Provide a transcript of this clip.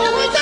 go with